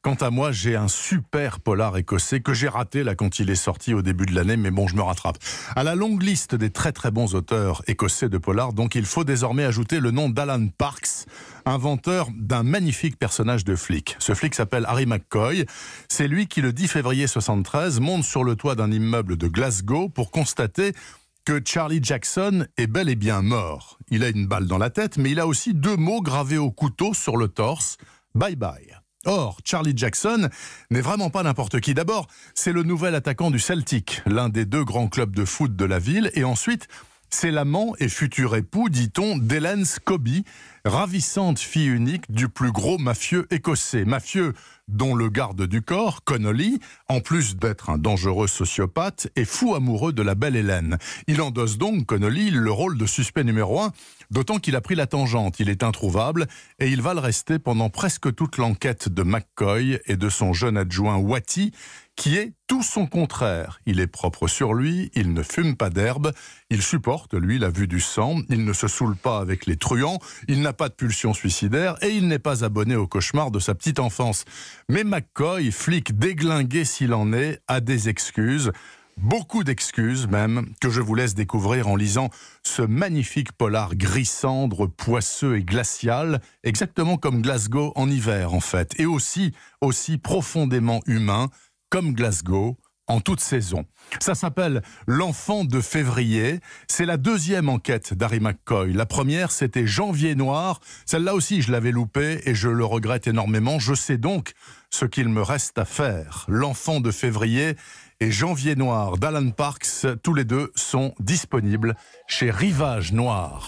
Quant à moi, j'ai un super polar écossais que j'ai raté là quand il est sorti au début de l'année, mais bon, je me rattrape. À la longue liste des très très bons auteurs écossais de polar, donc il faut désormais ajouter le nom d'Alan Parks, inventeur d'un magnifique personnage de flic. Ce flic s'appelle Harry McCoy. C'est lui qui, le 10 février 73, monte sur le toit d'un immeuble de Glasgow pour constater que Charlie Jackson est bel et bien mort. Il a une balle dans la tête, mais il a aussi deux mots gravés au couteau sur le torse. Bye bye. Or, Charlie Jackson n'est vraiment pas n'importe qui. D'abord, c'est le nouvel attaquant du Celtic, l'un des deux grands clubs de foot de la ville, et ensuite, c'est l'amant et futur époux, dit-on, d'Hélène Scobie, ravissante fille unique du plus gros mafieux écossais. Mafieux dont le garde du corps, Connolly, en plus d'être un dangereux sociopathe, est fou amoureux de la belle Hélène. Il endosse donc, Connolly, le rôle de suspect numéro un, d'autant qu'il a pris la tangente. Il est introuvable et il va le rester pendant presque toute l'enquête de McCoy et de son jeune adjoint Watty, qui est tout son contraire. Il est propre sur lui, il ne fume pas d'herbe, il supporte, lui, la vue du sang, il ne se saoule pas avec les truands, il n'a pas de pulsion suicidaire et il n'est pas abonné au cauchemar de sa petite enfance. Mais McCoy, flic déglingué s'il en est, a des excuses. Beaucoup d'excuses même, que je vous laisse découvrir en lisant ce magnifique polar gris cendre, poisseux et glacial, exactement comme Glasgow en hiver en fait, et aussi, aussi profondément humain, comme Glasgow en toute saison. Ça s'appelle L'enfant de février. C'est la deuxième enquête d'Harry McCoy. La première, c'était Janvier noir. Celle-là aussi, je l'avais loupée et je le regrette énormément. Je sais donc ce qu'il me reste à faire. L'enfant de février et Janvier noir d'Alan Parks, tous les deux sont disponibles chez Rivage Noir.